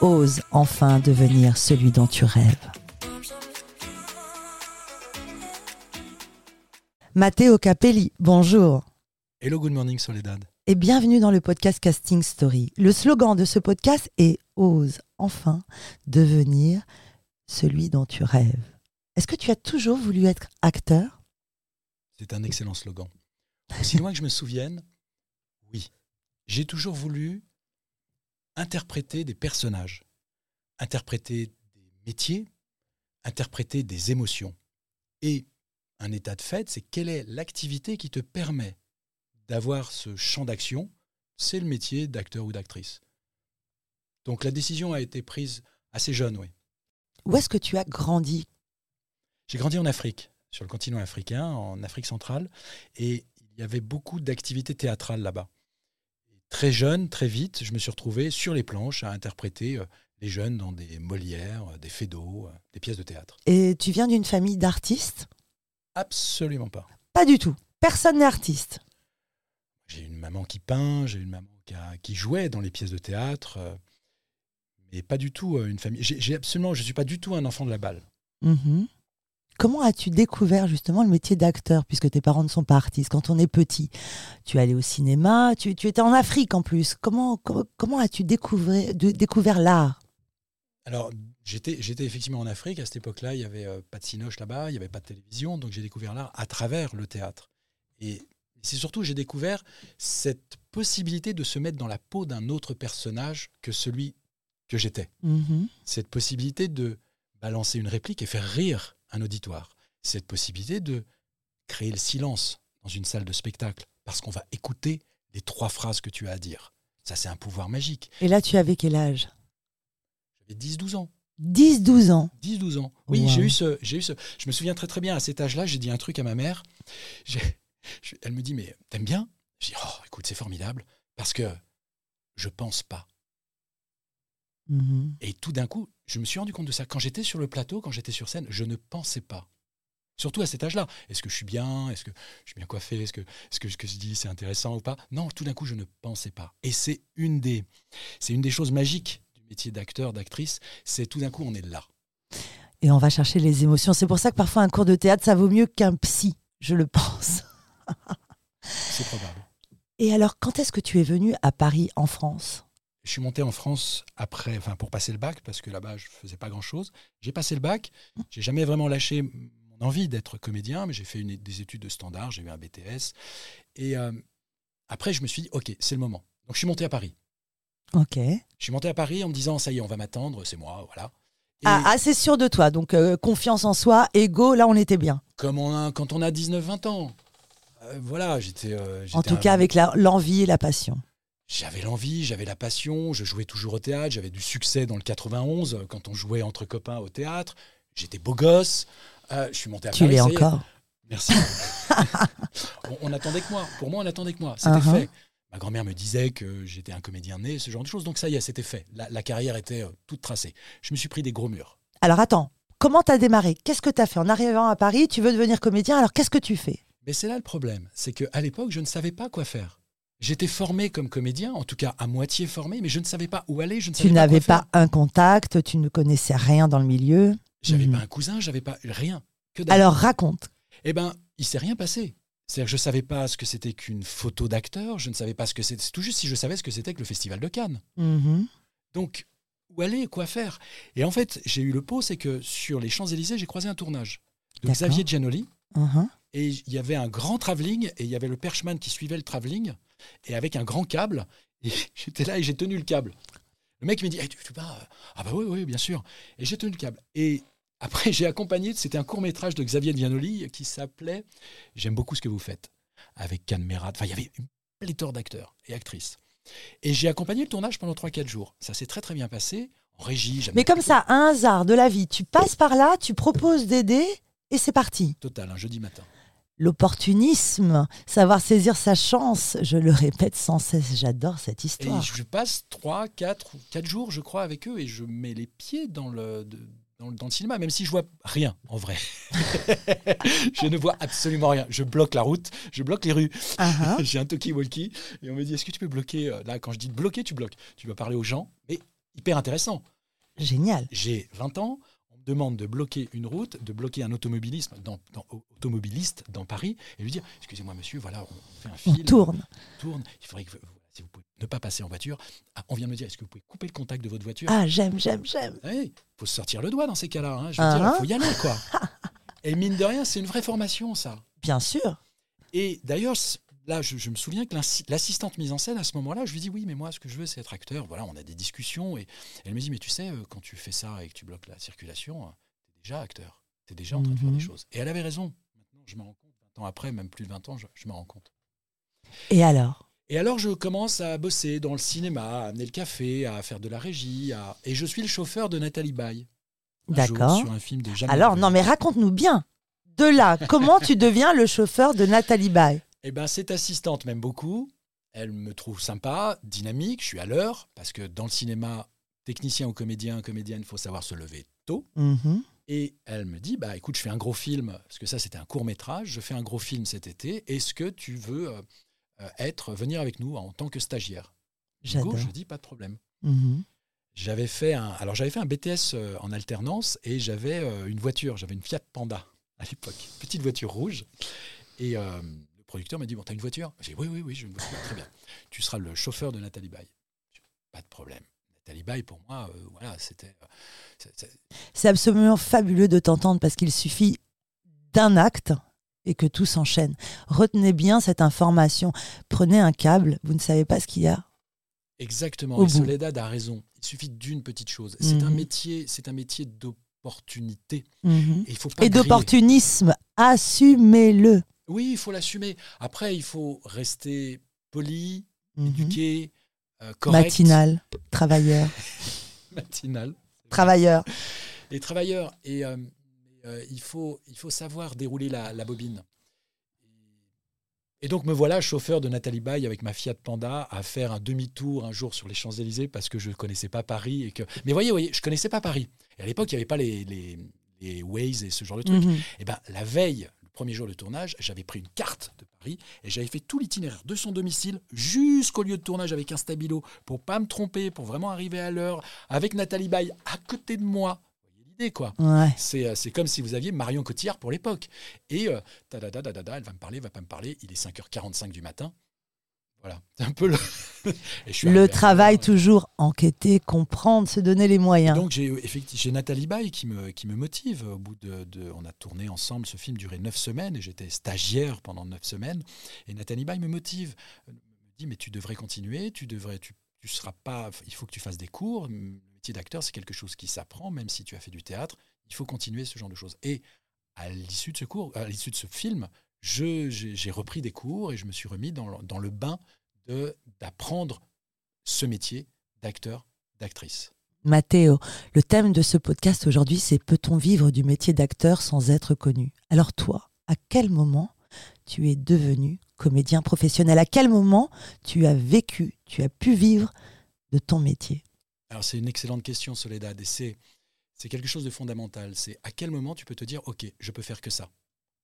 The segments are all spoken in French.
Ose enfin devenir celui dont tu rêves. Matteo Capelli, bonjour. Hello, good morning Soledad. Et bienvenue dans le podcast Casting Story. Le slogan de ce podcast est Ose enfin devenir celui dont tu rêves. Est-ce que tu as toujours voulu être acteur? C'est un excellent slogan. Aussi loin que je me souvienne, oui. J'ai toujours voulu interpréter des personnages, interpréter des métiers, interpréter des émotions. Et un état de fait, c'est quelle est l'activité qui te permet d'avoir ce champ d'action, c'est le métier d'acteur ou d'actrice. Donc la décision a été prise assez jeune, oui. Où est-ce que tu as grandi? J'ai grandi en Afrique, sur le continent africain, en Afrique centrale, et il y avait beaucoup d'activités théâtrales là-bas. Très jeune, très vite, je me suis retrouvé sur les planches à interpréter euh, les jeunes dans des Molières, des Fédos, euh, des pièces de théâtre. Et tu viens d'une famille d'artistes? Absolument pas. Pas du tout. Personne n'est artiste. J'ai une maman qui peint, j'ai une maman qui, jouait dans les pièces de théâtre, euh, mais pas du tout euh, une famille. J'ai absolument, je suis pas du tout un enfant de la balle. Mhm. Comment as-tu découvert justement le métier d'acteur, puisque tes parents ne sont pas artistes? Quand on est petit, tu allé au cinéma, tu, étais en Afrique en plus. Comment, comment, as-tu découvert, découvert l'art? Alors, j'étais, j'étais effectivement en Afrique. À cette époque-là, il n'y avait euh, pas de cinoche là-bas, il n'y avait pas de télévision. Donc, j'ai découvert l'art à travers le théâtre. Et c'est surtout, j'ai découvert cette possibilité de se mettre dans la peau d'un autre personnage que celui que j'étais. Mhm. Cette possibilité de balancer une réplique et faire rire un auditoire. Cette possibilité de créer le silence dans une salle de spectacle parce qu'on va écouter les trois phrases que tu as à dire. Ça, c'est un pouvoir magique. Et là, tu avais quel âge? J'avais 10-12 ans. 10-12 ans 10-12 ans. Oui, j'ai eu, ce, j'ai eu ce. Je me souviens très très bien, à cet âge-là, j'ai dit un truc à ma mère. elle me dit, mais t'aimes bien? Je dis, oh, écoute, c'est formidable, parce que je pense pas. Mm-hmm. Et tout d'un coup, je me suis rendu compte de ça. Quand j'étais sur le plateau, quand j'étais sur scène, je ne pensais pas. Surtout à cet âge-là. Est-ce que je suis bien? Est-ce que je suis bien coiffé? Est-ce que, ce que ce que je dis, c'est intéressant ou pas? Non, tout d'un coup, je ne pensais pas. Et c'est une des, c'est une des choses magiques du métier d'acteur, d'actrice. C'est tout d'un coup, on est là. Et on va chercher les émotions. C'est pour ça que parfois un cours de théâtre, ça vaut mieux qu'un psy, je le pense. c'est probable. Et alors, quand est-ce que tu es venu à Paris, en France? Je suis monté en France après, enfin pour passer le bac, parce que là-bas, je faisais pas grand-chose. J'ai passé le bac. J'ai jamais vraiment lâché mon envie d'être comédien, mais j'ai fait une, des études de standard, j'ai eu un BTS. Et euh, après, je me suis dit, OK, c'est le moment. Donc, je suis monté à Paris. OK. Je suis monté à Paris en me disant, ça y est, on va m'attendre, c'est moi, voilà. Ah, assez sûr de toi, donc euh, confiance en soi, ego, là, on était bien. Comme on quand on a 19-20 ans. Euh, voilà, j'étais. en tout cas, avec l'envie et la passion j'avais l'envie, j'avais la passion, je jouais toujours au théâtre, j'avais du succès dans le 91 euh, quand on jouait entre copains au théâtre, j'étais beau gosse, euh, je suis monté à tu Paris. Tu l'es encore. Merci. on, attendait que moi. Pour moi, on attendait que moi. C'était uh-huh. fait. Ma grand-mère me disait que j'étais un comédien né, ce genre de choses. Donc ça y est, c'était fait. La, carrière était euh, toute tracée. Je me suis pris des gros murs. Alors attends, comment tu as démarré? Qu'est-ce que tu as fait? En arrivant à Paris, tu veux devenir comédien, alors qu'est-ce que tu fais? Mais c'est là le problème. C'est qu'à l'époque, je ne savais pas quoi faire. J'étais formé comme comédien, en tout cas à moitié formé, mais je ne savais pas où aller. Je ne tu n'avais pas, un contact, tu ne connaissais rien dans le milieu. J'avais mhm. pas un cousin, j'avais pas rien. Que Alors raconte. Eh ben, il s'est rien passé. C'est-à-dire que je savais pas ce que c'était qu'une photo d'acteur, je ne savais pas ce que c'était. Tout juste si je savais ce que c'était que le Festival de Cannes. Mhm. Donc, où aller, quoi faire? Et en fait, j'ai eu le pot, c'est que sur les Champs-Élysées, j'ai croisé un tournage de Xavier Giannoli. Uh-huh. Et il y avait un grand travelling, et il y avait le perchman qui suivait le travelling et avec un grand câble. Et j'étais là et j'ai tenu le câble. Le mec me dit tu, tu pas Ah bah oui, oui, bien sûr. Et j'ai tenu le câble. Et après, j'ai accompagné, c'était un court métrage de Xavier Vianoli qui s'appelait J'aime beaucoup ce que vous faites, avec Canmerad. Enfin, il y avait une pléthore d'acteurs et actrices. Et j'ai accompagné le tournage pendant 3-4 jours. Ça s'est très très bien passé. en régie. Mais comme ça, un hasard de la vie, tu passes par là, tu proposes d'aider et c'est parti. Total, un jeudi matin. L'opportunisme, savoir saisir sa chance, je le répète sans cesse, j'adore cette Et histoire. je passe 3, 4, 4 jours, je crois, avec eux et je mets les pieds dans le, dans, le- dans le cinéma, même si je vois rien en vrai. je ne vois absolument rien. Je bloque la route, je bloque les rues. Ah. J'ai un talkie-walkie et on me dit Est-ce que tu peux bloquer euh, Là, quand je dis bloquer, tu bloques. Tu vas parler aux gens, mais hyper intéressant. Génial. J'ai 20 ans, demande de bloquer une route, de bloquer un automobilisme dans, dans- automobiliste dans Paris et lui dire Excusez-moi, monsieur, voilà, on fait un On film. tourne. tourne. Il faudrait que si vous pouvez ne pas passer en voiture. Ah, on vient de me dire Est-ce que vous pouvez couper le contact de votre voiture? Ah, j'aime, j'aime, j'aime. Il faut se sortir le doigt dans ces cas-là. hein. Je veux Ah, dire, il faut y aller, quoi. et mine de rien, c'est une vraie formation, ça. Bien sûr. Et d'ailleurs, là, je, je me souviens que l'assistante mise en scène, à ce moment-là, je lui dis oui, mais moi, ce que je veux, c'est être acteur. Voilà, on a des discussions. Et elle me dit, mais tu sais, euh, quand tu fais ça et que tu bloques la circulation, tu es déjà acteur. Tu es déjà en train de faire Mhm. des choses. Et elle avait raison. Maintenant, je me rends compte, 20 ans après, même plus de 20 ans, je, je me rends compte. Et alors? Et alors, je commence à bosser dans le cinéma, à amener le café, à faire de la régie. à- Et je suis le chauffeur de Nathalie Baye. D'accord. Sur un film de Alors, non, mais raconte-nous bien. De là, comment tu deviens le chauffeur de Nathalie Baye? Eh ben, cette assistante m'aime beaucoup. Elle me trouve sympa, dynamique. Je suis à l'heure parce que dans le cinéma, technicien ou comédien, comédienne, il faut savoir se lever tôt. Mhm. Et elle me dit, bah écoute, je fais un gros film parce que ça c'était un court métrage. Je fais un gros film cet été. Est-ce que tu veux euh, euh, être venir avec nous en tant que stagiaire? Go, J'adore. je dis pas de problème. Mhm. J'avais fait un, alors j'avais fait un BTS euh, en alternance et j'avais euh, une voiture, j'avais une Fiat Panda à l'époque, petite voiture rouge. Et producteur m'a dit bon, t'as une voiture? J'ai dit oui, oui, oui, j'ai une voiture. Très bien. Tu seras le chauffeur de Nathalie Baye. Pas de problème. Nathalie Baye pour moi, euh, voilà, c'était. euh, c'est- absolument fabuleux de t'entendre parce qu'il suffit d'un acte et que tout s'enchaîne. Retenez bien cette information. Prenez un câble, vous ne savez pas ce qu'il y a. Exactement. Au et bout. Soledad a raison. Il suffit d'une petite chose. C'est un Mhm. métier, c'est un métier d'opportunité. Mhm. Et il faut pas Et griller. d'opportunisme, assumez-le. Oui, il faut l'assumer. Après, il faut rester poli, Mhm. éduqué, euh, correct. Matinal, travailleur, Matinal. travailleur. Les travailleurs. Et euh, euh, il, faut, il faut savoir dérouler la, la bobine. Et donc me voilà chauffeur de Nathalie Baye avec ma Fiat Panda à faire un demi-tour un jour sur les Champs-Élysées parce que je ne connaissais pas Paris. Et que... Mais voyez, voyez, je ne connaissais pas Paris. Et à l'époque, il n'y avait pas les, les, les Waze et ce genre de trucs. Mhm. Et ben, la veille, le premier jour de tournage, j'avais pris une carte de Paris et j'avais fait tout l'itinéraire de son domicile jusqu'au lieu de tournage avec un stabilo pour pas me tromper, pour vraiment arriver à l'heure, avec Nathalie Baye à côté de moi. Vous voyez l'idée, quoi. Ouais. C'est, euh, c'est comme si vous aviez Marion Cotillard pour l'époque. Et euh, tadadadadada, elle va me parler, elle va pas me parler. Il est 5h45 du matin. Voilà, c'est un peu le. Et travail l'heure. toujours, enquêter, comprendre, se donner les moyens. Donc j'ai effectivement j'ai Nathalie Baye qui me, qui me motive. Au bout de, de- on a tourné ensemble. Ce film durait neuf semaines et j'étais stagiaire pendant neuf semaines. Et Nathalie Baye me motive, euh, me dit mais tu devrais continuer, tu devrais, tu, tu seras pas, il faut que tu fasses des cours. Le métier d'acteur c'est quelque chose qui s'apprend, même si tu as fait du théâtre. Il faut continuer ce genre de choses. Et à l'issue de ce cours, à l'issue de ce film, je- j'ai repris des cours et je me suis remis dans le, dans le bain d'apprendre ce métier d'acteur, d'actrice. Mathéo, le thème de ce podcast aujourd'hui, c'est Peut-on vivre du métier d'acteur sans être connu? Alors toi, à quel moment tu es devenu comédien professionnel? À quel moment tu as vécu, tu as pu vivre de ton métier? Alors c'est une excellente question, Soledad, et c'est c'est quelque chose de fondamental. C'est à quel moment tu peux te dire, ok, je peux faire que ça?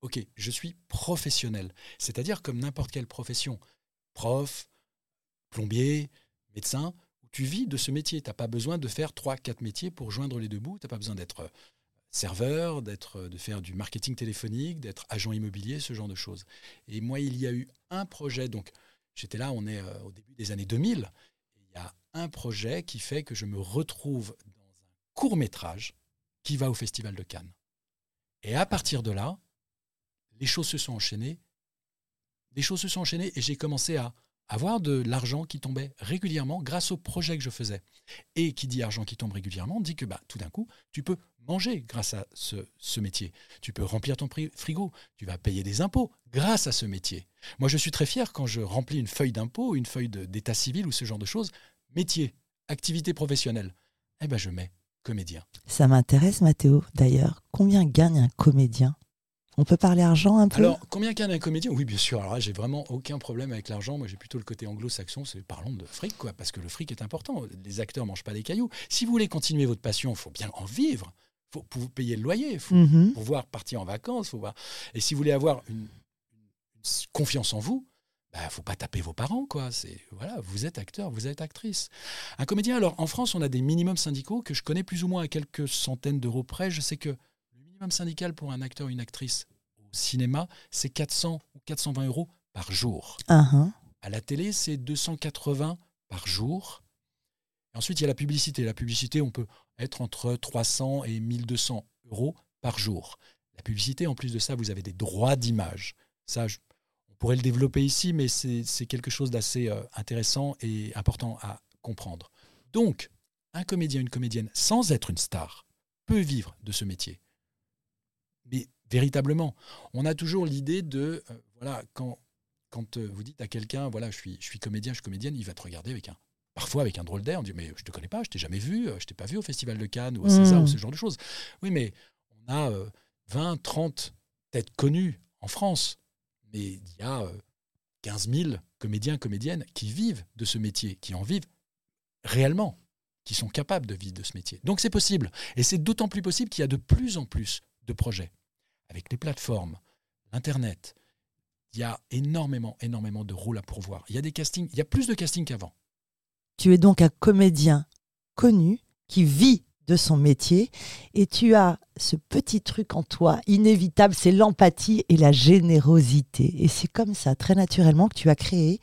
Ok, je suis professionnel. C'est-à-dire comme n'importe quelle profession, prof, plombier, médecin, où tu vis de ce métier. Tu n'as pas besoin de faire trois, quatre métiers pour joindre les deux bouts. Tu n'as pas besoin d'être euh, serveur, d'être, euh, de faire du marketing téléphonique, d'être agent immobilier, ce genre de choses. Et moi, il y a eu un projet, donc j'étais là, on est euh, au début des années 2000, et il y a un projet qui fait que je me retrouve dans un court métrage qui va au Festival de Cannes. Et à partir de là, les choses se sont enchaînées. Les choses se sont enchaînées et j'ai commencé à avoir de l'argent qui tombait régulièrement grâce au projet que je faisais. Et qui dit argent qui tombe régulièrement dit que bah, tout d'un coup, tu peux manger grâce à ce, métier. Tu peux remplir ton frigo. Tu vas payer des impôts grâce à ce métier. Moi, je suis très fier quand je remplis une feuille d'impôt, une feuille d'état civil ou ce genre de choses. Métier, activité professionnelle. eh ben je mets comédien. Ça m'intéresse, Mathéo. D'ailleurs, combien gagne un comédien? On peut parler argent un peu? Alors, combien gagne un comédien Oui, bien sûr. Alors là, j'ai vraiment aucun problème avec l'argent. Moi, j'ai plutôt le côté anglo-saxon. C'est parlons de fric, quoi, parce que le fric est important. Les acteurs mangent pas des cailloux. Si vous voulez continuer votre passion, il faut bien en vivre. Il faut vous payer le loyer. Il faut Mhm. pouvoir partir en vacances. Faut voir. Et si vous voulez avoir une, confiance en vous, bah, faut pas taper vos parents, quoi. C'est voilà, vous êtes acteur, vous êtes actrice. Un comédien. Alors en France, on a des minimums syndicaux que je connais plus ou moins à quelques centaines d'euros près. Je sais que minimum syndical pour un acteur ou une actrice au cinéma, c'est 400 ou 420 euros par jour. Hein. À la télé, c'est 280 par jour. Et ensuite, il y a la publicité. La publicité, on peut être entre 300 et 1200 euros par jour. La publicité, en plus de ça, vous avez des droits d'image. Ça, je- on pourrait le développer ici, mais c'est c'est quelque chose d'assez euh, intéressant et important à comprendre. Donc, un comédien, une comédienne, sans être une star, peut vivre de ce métier. Mais véritablement, on a toujours l'idée de, euh, voilà, quand, quand euh, vous dites à quelqu'un, voilà, je suis, je suis comédien, je suis comédienne, il va te regarder avec un, parfois avec un drôle d'air, on dit, mais je te connais pas, je t'ai jamais vu, euh, je t'ai pas vu au Festival de Cannes ou à César Mm. ou ce genre de choses. Oui, mais on a euh, 20, 30 têtes connues en France, mais il y a euh, 15 000 comédiens, comédiennes qui vivent de ce métier, qui en vivent réellement, qui sont capables de vivre de ce métier. Donc c'est possible. Et c'est d'autant plus possible qu'il y a de plus en plus de projets. Avec les plateformes, l'Internet, il y a énormément, énormément de rôles à pourvoir. Il y a des castings, il y a plus de castings qu'avant. Tu es donc un comédien connu qui vit de son métier et tu as ce petit truc en toi inévitable, c'est l'empathie et la générosité. Et c'est comme ça, très naturellement, que tu as créé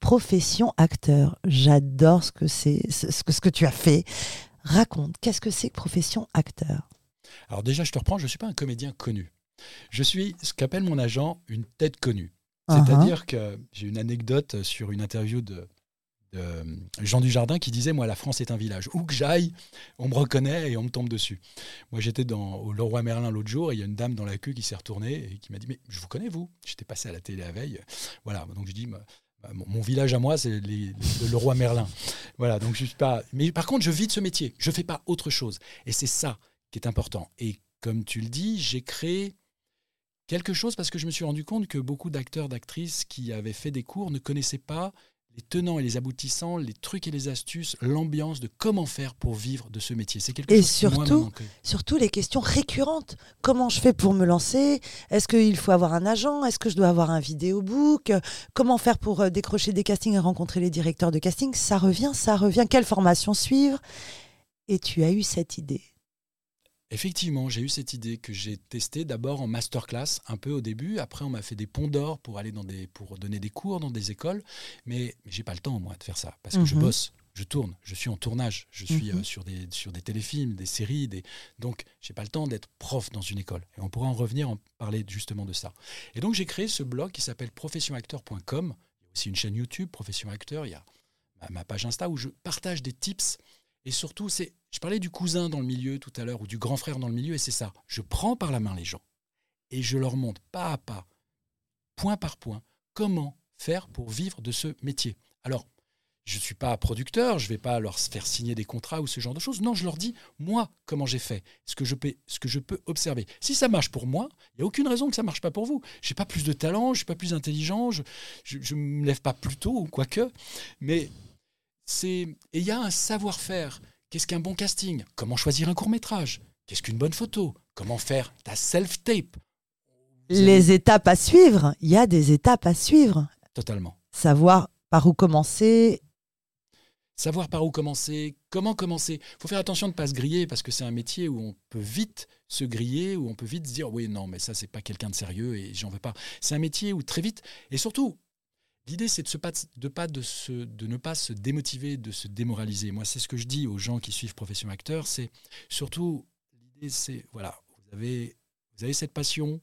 Profession Acteur. J'adore ce que c'est, ce que, ce que tu as fait. Raconte, qu'est-ce que c'est que Profession Acteur? Alors déjà, je te reprends, je ne suis pas un comédien connu. Je suis ce qu'appelle mon agent une tête connue. Uh-huh. C'est-à-dire que j'ai une anecdote sur une interview de, de Jean Dujardin qui disait Moi, la France est un village. Où que j'aille, on me reconnaît et on me tombe dessus. Moi, j'étais dans, au Leroy Merlin l'autre jour et il y a une dame dans la queue qui s'est retournée et qui m'a dit Mais je vous connais, vous? J'étais passé à la télé la veille. Voilà, donc je dis mon, village à moi, c'est les- le Leroy Merlin. Voilà, donc je suis pas. Mais par contre, je vis de ce métier. Je fais pas autre chose. Et c'est ça qui est important. Et comme tu le dis, j'ai créé quelque chose parce que je me suis rendu compte que beaucoup d'acteurs, d'actrices qui avaient fait des cours ne connaissaient pas les tenants et les aboutissants, les trucs et les astuces, l'ambiance de comment faire pour vivre de ce métier. C'est quelque Et chose qui, surtout, manqué. Surtout les questions récurrentes. Comment je fais pour me lancer? Est-ce qu'il faut avoir un agent? Est-ce que je dois avoir un vidéobook? Comment faire pour euh, décrocher des castings et rencontrer les directeurs de casting? Ça revient, ça revient. Quelle formation suivre? Et tu as eu cette idée. Effectivement, j'ai eu cette idée que j'ai testée d'abord en masterclass un peu au début. Après, on m'a fait des ponts d'or pour aller dans des pour donner des cours dans des écoles. Mais, mais j'ai pas le temps moi de faire ça parce que je Mhm. bosse, je tourne, je suis en tournage, je suis Mhm. euh, sur des sur des téléfilms, des séries, des donc j'ai pas le temps d'être prof dans une école. Et on pourra en revenir en parler justement de ça. Et donc j'ai créé ce blog qui s'appelle professionacteur.com. Il y a aussi une chaîne YouTube Profession Acteur. Il y a ma, ma page Insta où je partage des tips et surtout, c'est, je parlais du cousin dans le milieu tout à l'heure ou du grand frère dans le milieu, et c'est ça. Je prends par la main les gens et je leur montre pas à pas, point par point, comment faire pour vivre de ce métier. Alors, je ne suis pas producteur, je ne vais pas leur faire signer des contrats ou ce genre de choses. Non, je leur dis, moi, comment j'ai fait, ce que je peux, que observer. Si ça marche pour moi, il n'y a aucune raison que ça ne marche pas pour vous. Je n'ai pas plus de talent, je ne suis pas plus intelligent, je ne me lève pas plus tôt, ou quoique. Mais c'est et il y a un savoir-faire. Qu'est-ce qu'un bon casting? Comment choisir un court métrage Qu'est-ce qu'une bonne photo? Comment faire ta self-tape? Les étapes à suivre. Il y a des étapes à suivre. Totalement. Savoir par où commencer. Savoir par où commencer, comment commencer. Il faut faire attention de ne pas se griller parce que c'est un métier où on peut vite se griller, où on peut vite se dire oui, non, mais ça, c'est pas quelqu'un de sérieux et j'en veux pas. C'est un métier où très vite, et surtout, l'idée, c'est de, ne pas se démotiver, de se démoraliser. Moi, c'est ce que je dis aux gens qui suivent Profession Acteur, c'est surtout, l'idée, c'est voilà, vous avez cette passion,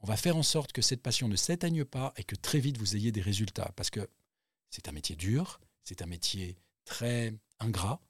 on va faire en sorte que cette passion ne s'éteigne pas et que très vite vous ayez des résultats parce que c'est un métier dur, c'est un métier très ingrat.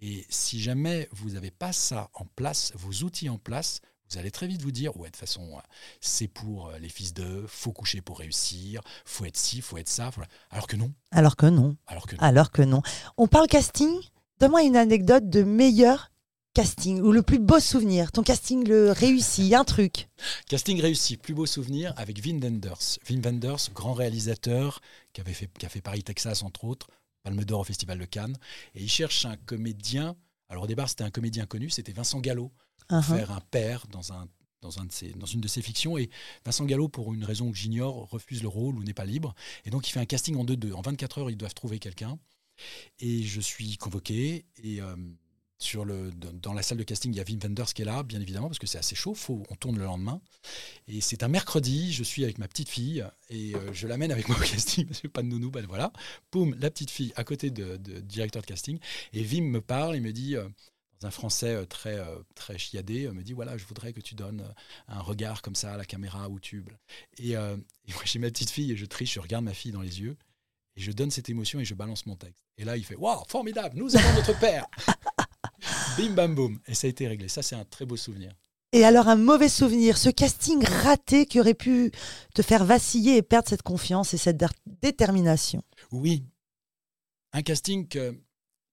Et si jamais vous n'avez pas ça en place, vos outils en place, vous allez très vite vous dire ouais de toute façon euh, c'est pour euh, les fils de, faut coucher pour réussir, faut être ci, faut être ça, alors que non, Alors que non. alors que non. Alors que non. On parle casting, Donne-moi une anecdote de meilleur casting ou le plus beau souvenir. Ton casting le réussi, un truc. Casting réussi, plus beau souvenir avec Vin Wenders. Vin Wenders, grand réalisateur qui, avait fait, qui a fait Paris, Texas, entre autres, Palme d'Or au Festival de Cannes. Et il cherche un comédien. Alors au départ, c'était un comédien connu, c'était Vincent Gallo, pour Uh-huh. faire un père dans, un, dans, de dans une de ses fictions. Et Vincent Gallo, pour une raison que j'ignore, refuse le rôle ou n'est pas libre. Et donc il fait un casting en 2-2. En 24 heures, ils doivent trouver quelqu'un. Et je suis convoqué. Et euh, sur le, dans la salle de casting, il y a Wim Wenders qui est là, bien évidemment, parce que c'est assez chaud. Faut, on tourne le lendemain. Et c'est un mercredi. Je suis avec ma petite fille. Et euh, je l'amène avec moi au casting, parce que pas de nounou. Ben voilà. Poum, la petite fille à côté de, directeur de casting. Et Wim me parle. Il me dit. euh, un français euh, très, euh, très chiadé, euh, me dit voilà, je voudrais que tu donnes un regard comme ça à la caméra ou tube. Et, euh, et moi, j'ai ma petite fille et je triche, je regarde ma fille dans les yeux et je donne cette émotion et je balance mon texte. Et là, il fait waouh, formidable, nous avons notre père Bim bam boum. Et ça a été réglé. Ça, c'est un très beau souvenir. Et alors un mauvais souvenir, ce casting raté qui aurait pu te faire vaciller et perdre cette confiance et cette dé- détermination. Oui, un casting que.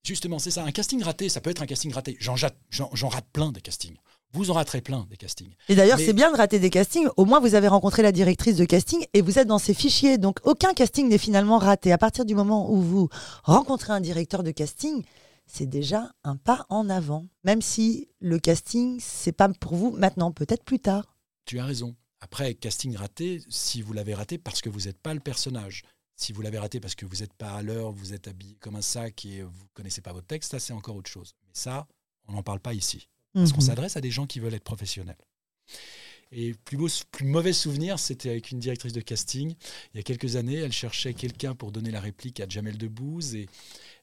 Justement, c'est ça. Un casting raté, ça peut être un casting raté. J'en rate plein des castings. Vous en raterez plein des castings. Et d'ailleurs, Mais- c'est bien de rater des castings. Au moins, vous avez rencontré la directrice de casting et vous êtes dans ses fichiers. Donc, aucun casting n'est finalement raté. À partir du moment où vous rencontrez un directeur de casting, c'est déjà un pas en avant. Même si le casting, c'est pas pour vous maintenant, peut-être plus tard. Tu as raison. Après, casting raté, si vous l'avez raté parce que vous n'êtes pas le personnage, si vous l'avez raté parce que vous n'êtes pas à l'heure, vous êtes habillé comme un sac et vous ne connaissez pas votre texte, ça c'est encore autre chose. Mais ça, on n'en parle pas ici. Parce qu'on Mhm. s'adresse à des gens qui veulent être professionnels. Et plus, beau, plus mauvais souvenir, c'était avec une directrice de casting. Il y a quelques années, elle cherchait quelqu'un pour donner la réplique à Jamel Debbouze et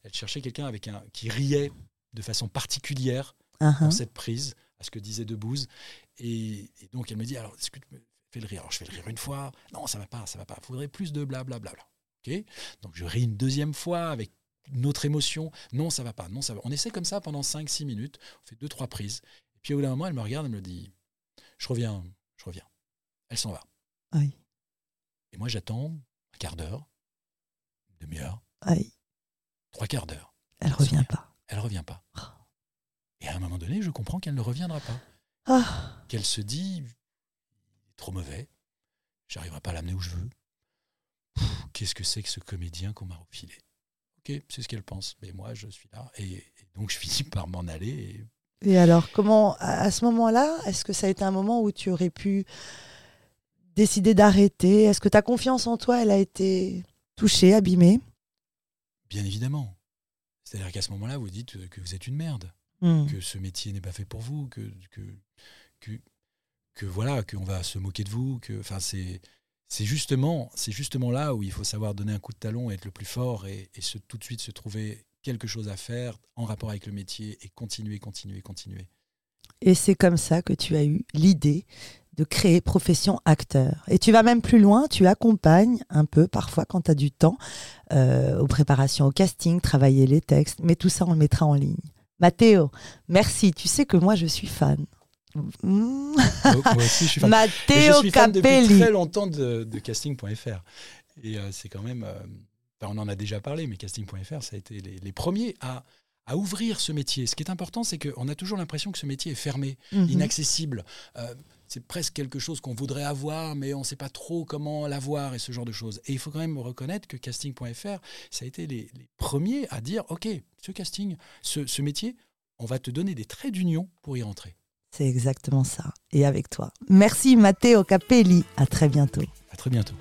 elle cherchait quelqu'un avec un qui riait de façon particulière Uh-huh. dans cette prise à ce que disait Debbouze. Et, et donc elle me dit alors me fais le rire? Alors je fais le rire une fois. Non, ça va pas, ça va pas. Il faudrait plus de blablabla. Donc je ris une deuxième fois avec une autre émotion. Non, ça va pas. Non, ça va. On essaie comme ça pendant 5-6 minutes. On fait deux trois prises. Et puis au bout d'un moment, elle me regarde, elle me dit je reviens, je reviens. Elle s'en va. Et moi j'attends un quart d'heure, une demi-heure, trois quarts d'heure. elle revient pas. Elle revient pas. Et à un moment donné, je comprends qu'elle ne reviendra pas. Ah, qu'elle se dit trop mauvais, j'arriverai pas à l'amener où je veux. Qu'est-ce que c'est que ce comédien qu'on m'a refilé? Ok, c'est ce qu'elle pense, mais moi je suis là et, et donc je finis par m'en aller. Et Et alors, comment, à ce moment-là, est-ce que ça a été un moment où tu aurais pu décider d'arrêter? Est-ce que ta confiance en toi, elle a été touchée, abîmée? Bien évidemment, c'est-à-dire qu'à ce moment-là, vous dites que vous êtes une merde, Hmm. que ce métier n'est pas fait pour vous, que que que, que voilà, qu'on va se moquer de vous, que enfin c'est c'est justement c'est justement là où il faut savoir donner un coup de talon, être le plus fort et, et tout de suite se trouver quelque chose à faire en rapport avec le métier et continuer, continuer, continuer. Et c'est comme ça que tu as eu l'idée de créer profession acteur. Et tu vas même plus loin, tu accompagnes un peu parfois quand tu as du temps euh, aux préparations au casting, travailler les textes, mais tout ça on le mettra en ligne. Mathéo, merci, tu sais que moi je suis fan. Moi aussi, je suis fan. Je Matteo suis fan depuis Capelli. très longtemps de, de casting.fr. Et euh, c'est quand même. euh, on en a déjà parlé, mais casting.fr, ça a été les, les premiers à, à ouvrir ce métier. Ce qui est important, c'est qu'on a toujours l'impression que ce métier est fermé, Mhm. inaccessible. Euh, c'est presque quelque chose qu'on voudrait avoir, mais on ne sait pas trop comment l'avoir et ce genre de choses. Et il faut quand même reconnaître que casting.fr, ça a été les, les premiers à dire OK, ce casting, ce, ce métier, on va te donner des traits d'union pour y rentrer. C'est exactement ça. Et avec toi. Merci Matteo Capelli. À très bientôt. À très bientôt.